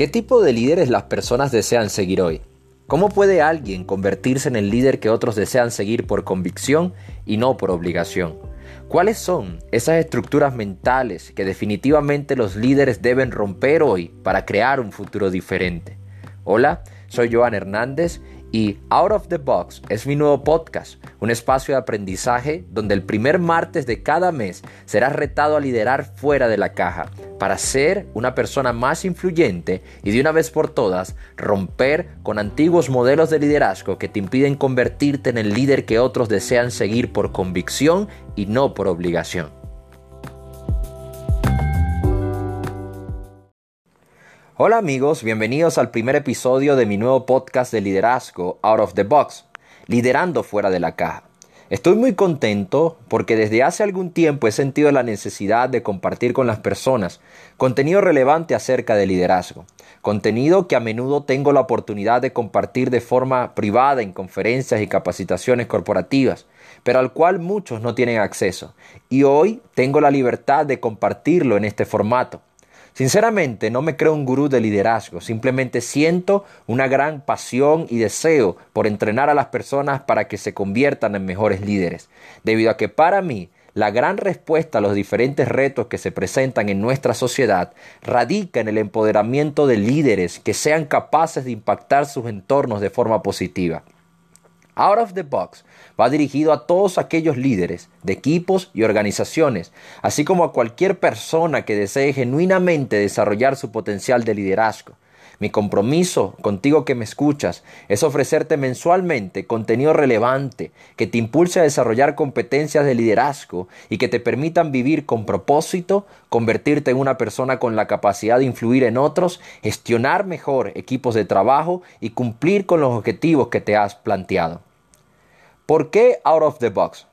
¿Qué tipo de líderes las personas desean seguir hoy? ¿Cómo puede alguien convertirse en el líder que otros desean seguir por convicción y no por obligación? ¿Cuáles son esas estructuras mentales que definitivamente los líderes deben romper hoy para crear un futuro diferente? Hola, soy Joan Hernández y Out of the Box es mi nuevo podcast, un espacio de aprendizaje donde el primer martes de cada mes serás retado a liderar fuera de la caja para ser una persona más influyente y de una vez por todas romper con antiguos modelos de liderazgo que te impiden convertirte en el líder que otros desean seguir por convicción y no por obligación. Hola amigos, bienvenidos al primer episodio de mi nuevo podcast de liderazgo Out of the Box, liderando fuera de la caja. Estoy muy contento porque desde hace algún tiempo he sentido la necesidad de compartir con las personas contenido relevante acerca de liderazgo, contenido que a menudo tengo la oportunidad de compartir de forma privada en conferencias y capacitaciones corporativas, pero al cual muchos no tienen acceso, y hoy tengo la libertad de compartirlo en este formato. Sinceramente, no me creo un gurú de liderazgo, simplemente siento una gran pasión y deseo por entrenar a las personas para que se conviertan en mejores líderes, debido a que para mí la gran respuesta a los diferentes retos que se presentan en nuestra sociedad radica en el empoderamiento de líderes que sean capaces de impactar sus entornos de forma positiva. Out of the Box va dirigido a todos aquellos líderes de equipos y organizaciones, así como a cualquier persona que desee genuinamente desarrollar su potencial de liderazgo. Mi compromiso contigo que me escuchas es ofrecerte mensualmente contenido relevante que te impulse a desarrollar competencias de liderazgo y que te permitan vivir con propósito, convertirte en una persona con la capacidad de influir en otros, gestionar mejor equipos de trabajo y cumplir con los objetivos que te has planteado. ¿Por qué out of the box?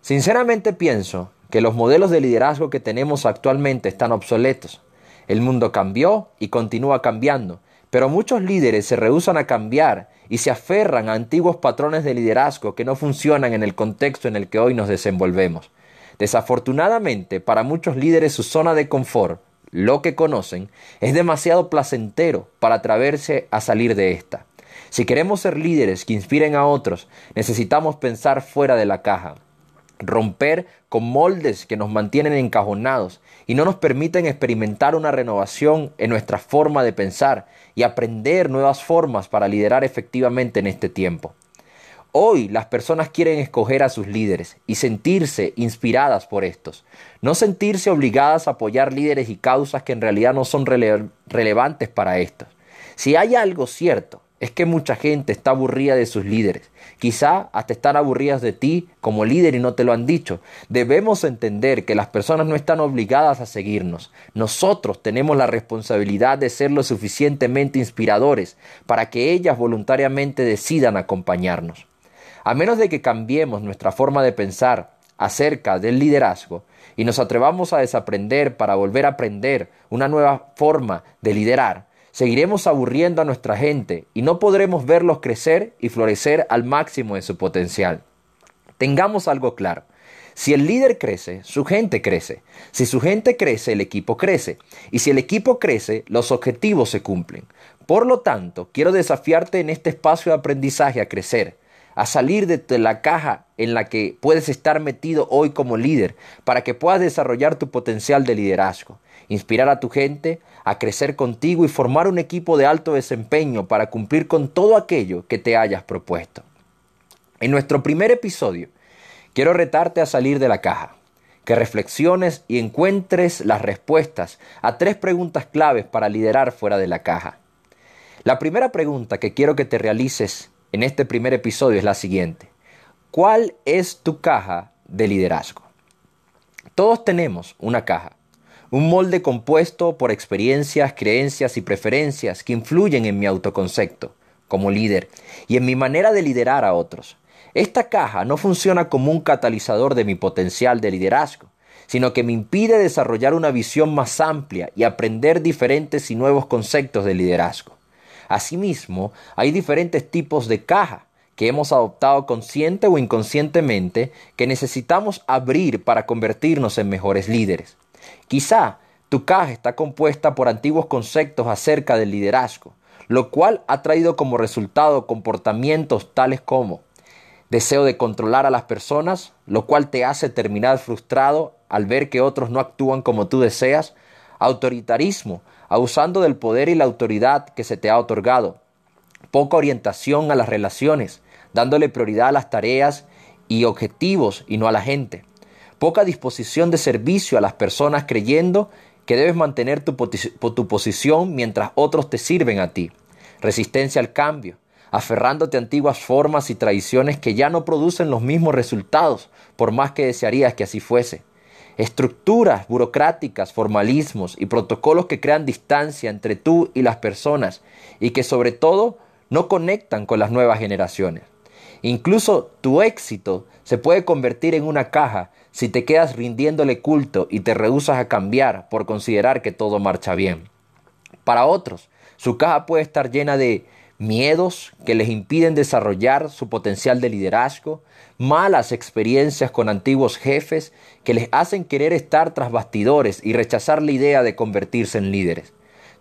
Sinceramente pienso que los modelos de liderazgo que tenemos actualmente están obsoletos. El mundo cambió y continúa cambiando, pero muchos líderes se rehusan a cambiar y se aferran a antiguos patrones de liderazgo que no funcionan en el contexto en el que hoy nos desenvolvemos. Desafortunadamente, para muchos líderes su zona de confort, lo que conocen, es demasiado placentero para atreverse a salir de esta. Si queremos ser líderes que inspiren a otros, necesitamos pensar fuera de la caja, romper con moldes que nos mantienen encajonados y no nos permiten experimentar una renovación en nuestra forma de pensar y aprender nuevas formas para liderar efectivamente en este tiempo. Hoy las personas quieren escoger a sus líderes y sentirse inspiradas por estos, no sentirse obligadas a apoyar líderes y causas que en realidad no son relevantes para estos. Si hay algo cierto, es que mucha gente está aburrida de sus líderes. Quizá hasta están aburridas de ti como líder y no te lo han dicho. Debemos entender que las personas no están obligadas a seguirnos. Nosotros tenemos la responsabilidad de ser lo suficientemente inspiradores para que ellas voluntariamente decidan acompañarnos. A menos de que cambiemos nuestra forma de pensar acerca del liderazgo y nos atrevamos a desaprender para volver a aprender una nueva forma de liderar, seguiremos aburriendo a nuestra gente y no podremos verlos crecer y florecer al máximo de su potencial. Tengamos algo claro. Si el líder crece, su gente crece. Si su gente crece, el equipo crece. Y si el equipo crece, los objetivos se cumplen. Por lo tanto, quiero desafiarte en este espacio de aprendizaje a crecer, a salir de la caja en la que puedes estar metido hoy como líder, para que puedas desarrollar tu potencial de liderazgo, inspirar a tu gente, a crecer contigo y formar un equipo de alto desempeño para cumplir con todo aquello que te hayas propuesto. En nuestro primer episodio, quiero retarte a salir de la caja, que reflexiones y encuentres las respuestas a tres preguntas claves para liderar fuera de la caja. La primera pregunta que quiero que te realices en este primer episodio es la siguiente. ¿Cuál es tu caja de liderazgo? Todos tenemos una caja un molde compuesto por experiencias, creencias y preferencias que influyen en mi autoconcepto como líder y en mi manera de liderar a otros. Esta caja no funciona como un catalizador de mi potencial de liderazgo, sino que me impide desarrollar una visión más amplia y aprender diferentes y nuevos conceptos de liderazgo. Asimismo, hay diferentes tipos de caja que hemos adoptado consciente o inconscientemente que necesitamos abrir para convertirnos en mejores líderes. Quizá Tu caja está compuesta por antiguos conceptos acerca del liderazgo, lo cual ha traído como resultado comportamientos tales como deseo de controlar a las personas, lo cual te hace terminar frustrado al ver que otros no actúan como tú deseas, autoritarismo, abusando del poder y la autoridad que se te ha otorgado, poca orientación a las relaciones, dándole prioridad a las tareas y objetivos y no a la gente, poca disposición de servicio a las personas creyendo que debes mantener tu, posición mientras otros te sirven a ti, resistencia al cambio, aferrándote a antiguas formas y tradiciones que ya no producen los mismos resultados, por más que desearías que así fuese. Estructuras burocráticas, formalismos y protocolos que crean distancia entre tú y las personas y que sobre todo no conectan con las nuevas generaciones. Incluso tu éxito se puede convertir en una caja si te quedas rindiéndole culto y te rehusas a cambiar por considerar que todo marcha bien. Para otros, su caja puede estar llena de miedos que les impiden desarrollar su potencial de liderazgo, malas experiencias con antiguos jefes que les hacen querer estar tras bastidores y rechazar la idea de convertirse en líderes.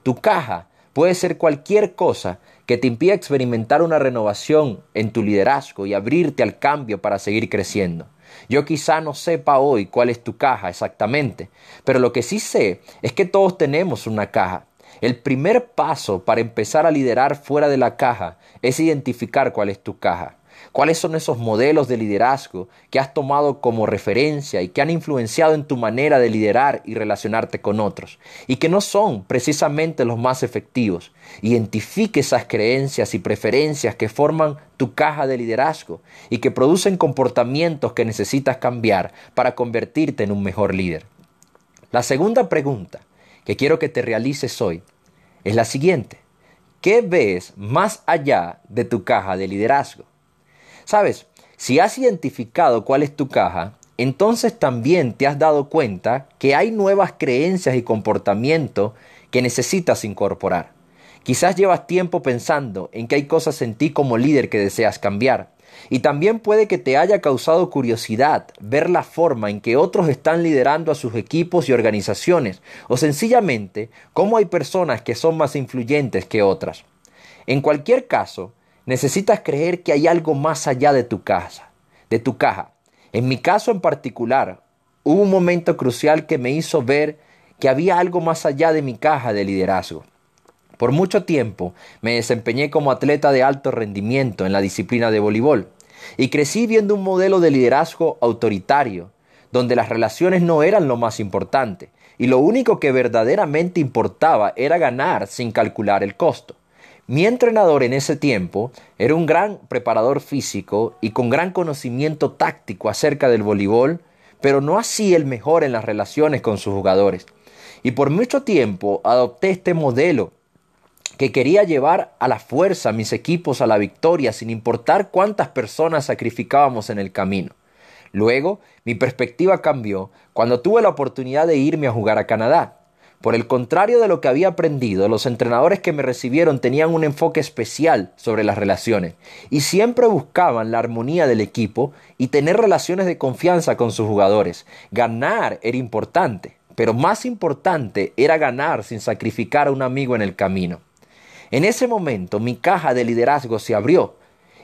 Tu caja puede ser cualquier cosa que te impida experimentar una renovación en tu liderazgo y abrirte al cambio para seguir creciendo. Yo quizá no sepa hoy cuál es tu caja exactamente, pero lo que sí sé es que todos tenemos una caja el primer paso para empezar a liderar fuera de la caja es identificar cuál es tu caja. ¿Cuáles son esos modelos de liderazgo que has tomado como referencia y que han influenciado en tu manera de liderar y relacionarte con otros? Y que no son precisamente los más efectivos. Identifique esas creencias y preferencias que forman tu caja de liderazgo y que producen comportamientos que necesitas cambiar para convertirte en un mejor líder. La segunda pregunta que quiero que te realices hoy es la siguiente. ¿Qué ves más allá de tu caja de liderazgo? Sabes, si has identificado cuál es tu caja, entonces también te has dado cuenta que hay nuevas creencias y comportamientos que necesitas incorporar. Quizás llevas tiempo pensando en que hay cosas en ti como líder que deseas cambiar, y también puede que te haya causado curiosidad ver la forma en que otros están liderando a sus equipos y organizaciones, o sencillamente cómo hay personas que son más influyentes que otras. En cualquier caso, necesitas creer que hay algo más allá de tu casa, de tu caja. En mi caso en particular, hubo un momento crucial que me hizo ver que había algo más allá de mi caja de liderazgo. Por mucho tiempo me desempeñé como atleta de alto rendimiento en la disciplina de voleibol y crecí viendo un modelo de liderazgo autoritario, donde las relaciones no eran lo más importante y lo único que verdaderamente importaba era ganar sin calcular el costo. Mi entrenador en ese tiempo era un gran preparador físico y con gran conocimiento táctico acerca del voleibol, pero no así el mejor en las relaciones con sus jugadores. Y por mucho tiempo adopté este modelo que quería llevar a la fuerza mis equipos a la victoria sin importar cuántas personas sacrificábamos en el camino. Luego, mi perspectiva cambió cuando tuve la oportunidad de irme a jugar a Canadá. Por el contrario de lo que había aprendido, los entrenadores que me recibieron tenían un enfoque especial sobre las relaciones y siempre buscaban la armonía del equipo y tener relaciones de confianza con sus jugadores. Ganar era importante, pero más importante era ganar sin sacrificar a un amigo en el camino. En ese momento mi caja de liderazgo se abrió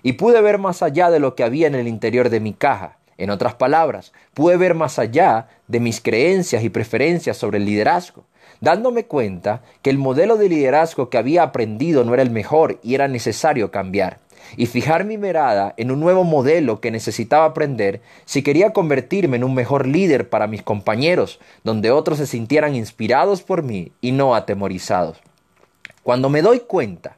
y pude ver más allá de lo que había en el interior de mi caja. En otras palabras, pude ver más allá de mis creencias y preferencias sobre el liderazgo, dándome cuenta que el modelo de liderazgo que había aprendido no era el mejor y era necesario cambiar, y fijar mi mirada en un nuevo modelo que necesitaba aprender si quería convertirme en un mejor líder para mis compañeros, donde otros se sintieran inspirados por mí y no atemorizados. Cuando me doy cuenta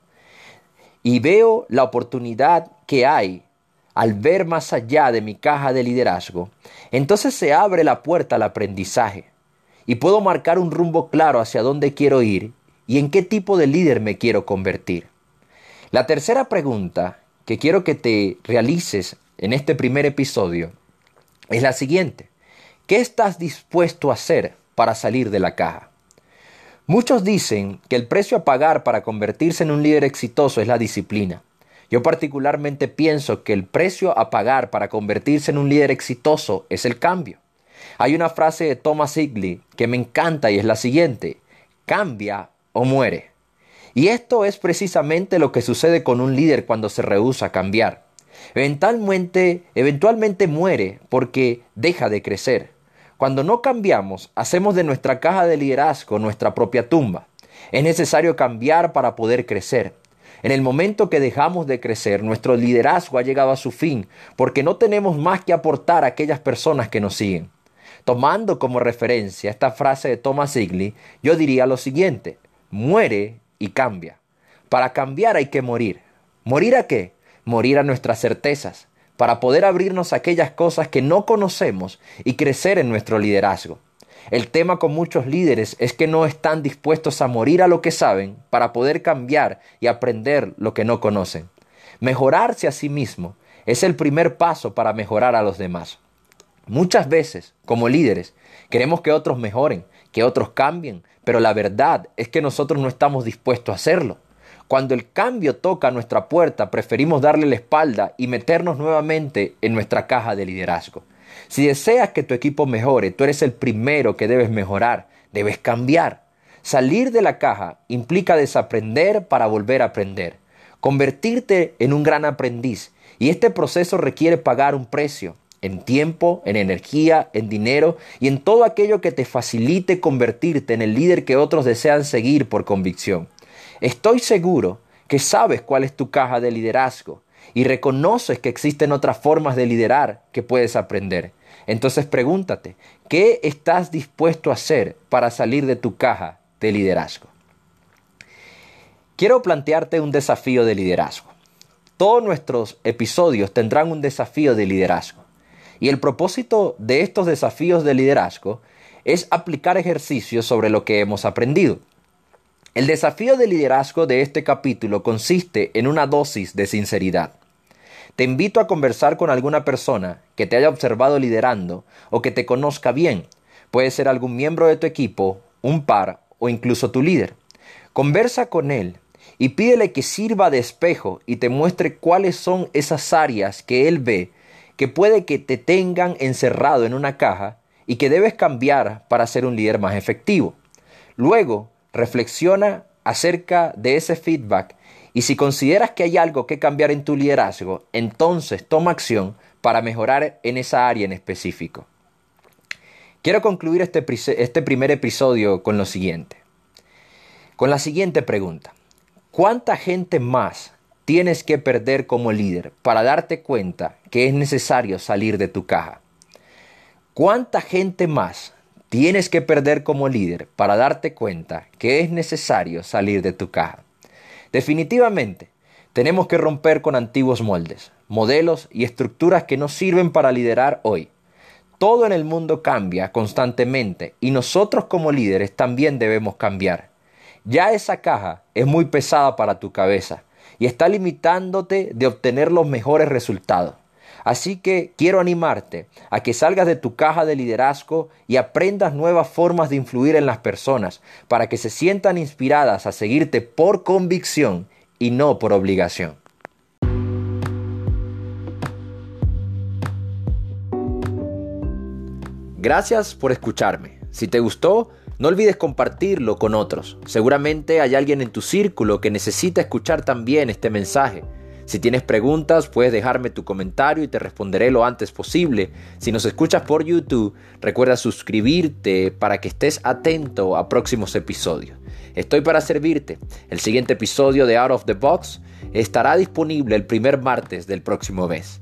y veo la oportunidad que hay al ver más allá de mi caja de liderazgo, entonces se abre la puerta al aprendizaje y puedo marcar un rumbo claro hacia dónde quiero ir y en qué tipo de líder me quiero convertir. La tercera pregunta que quiero que te realices en este primer episodio es la siguiente. ¿Qué estás dispuesto a hacer para salir de la caja? Muchos dicen que el precio a pagar para convertirse en un líder exitoso es la disciplina. Yo particularmente pienso que el precio a pagar para convertirse en un líder exitoso es el cambio. Hay una frase de Thomas Higley que me encanta y es la siguiente, cambia o muere. Y esto es precisamente lo que sucede con un líder cuando se rehúsa a cambiar. Eventualmente, eventualmente muere porque deja de crecer. Cuando no cambiamos, hacemos de nuestra caja de liderazgo nuestra propia tumba. Es necesario cambiar para poder crecer. En el momento que dejamos de crecer, nuestro liderazgo ha llegado a su fin, porque no tenemos más que aportar a aquellas personas que nos siguen. Tomando como referencia esta frase de Thomas Higley, yo diría lo siguiente, muere y cambia. Para cambiar hay que morir. ¿Morir a qué? Morir a nuestras certezas, para poder abrirnos a aquellas cosas que no conocemos y crecer en nuestro liderazgo. El tema con muchos líderes es que no están dispuestos a morir a lo que saben para poder cambiar y aprender lo que no conocen. Mejorarse a sí mismo es el primer paso para mejorar a los demás. Muchas veces, como líderes, queremos que otros mejoren, que otros cambien, pero la verdad es que nosotros no estamos dispuestos a hacerlo. Cuando el cambio toca nuestra puerta, preferimos darle la espalda y meternos nuevamente en nuestra caja de liderazgo. Si deseas que tu equipo mejore, tú eres el primero que debes mejorar, debes cambiar. Salir de la caja implica desaprender para volver a aprender, convertirte en un gran aprendiz, y este proceso requiere pagar un precio, en tiempo, en energía, en dinero y en todo aquello que te facilite convertirte en el líder que otros desean seguir por convicción. Estoy seguro que sabes cuál es tu caja de liderazgo y reconoces que existen otras formas de liderar que puedes aprender. Entonces pregúntate, ¿qué estás dispuesto a hacer para salir de tu caja de liderazgo? Quiero plantearte un desafío de liderazgo. Todos nuestros episodios tendrán un desafío de liderazgo. Y el propósito de estos desafíos de liderazgo es aplicar ejercicios sobre lo que hemos aprendido. El desafío de liderazgo de este capítulo consiste en una dosis de sinceridad. Te invito a conversar con alguna persona que te haya observado liderando o que te conozca bien. Puede ser algún miembro de tu equipo, un par o incluso tu líder. Conversa con él y pídele que sirva de espejo y te muestre cuáles son esas áreas que él ve que puede que te tengan encerrado en una caja y que debes cambiar para ser un líder más efectivo. Luego, Reflexiona acerca de ese feedback y si consideras que hay algo que cambiar en tu liderazgo, entonces toma acción para mejorar en esa área en específico. Quiero concluir este, este primer episodio con lo siguiente. Con la siguiente pregunta. ¿Cuánta gente más tienes que perder como líder para darte cuenta que es necesario salir de tu caja? ¿Cuánta gente más tienes que perder como líder para darte cuenta que es necesario salir de tu caja. Definitivamente, tenemos que romper con antiguos moldes, modelos y estructuras que no sirven para liderar hoy. Todo en el mundo cambia constantemente y nosotros como líderes también debemos cambiar. Ya esa caja es muy pesada para tu cabeza y está limitándote de obtener los mejores resultados. Así que quiero animarte a que salgas de tu caja de liderazgo y aprendas nuevas formas de influir en las personas para que se sientan inspiradas a seguirte por convicción y no por obligación. Gracias por escucharme. Si te gustó, no olvides compartirlo con otros. Seguramente hay alguien en tu círculo que necesita escuchar también este mensaje. Si tienes preguntas, puedes dejarme tu comentario y te responderé lo antes posible. Si nos escuchas por YouTube, recuerda suscribirte para que estés atento a próximos episodios. Estoy para servirte. El siguiente episodio de Out of the Box estará disponible el primer martes del próximo mes.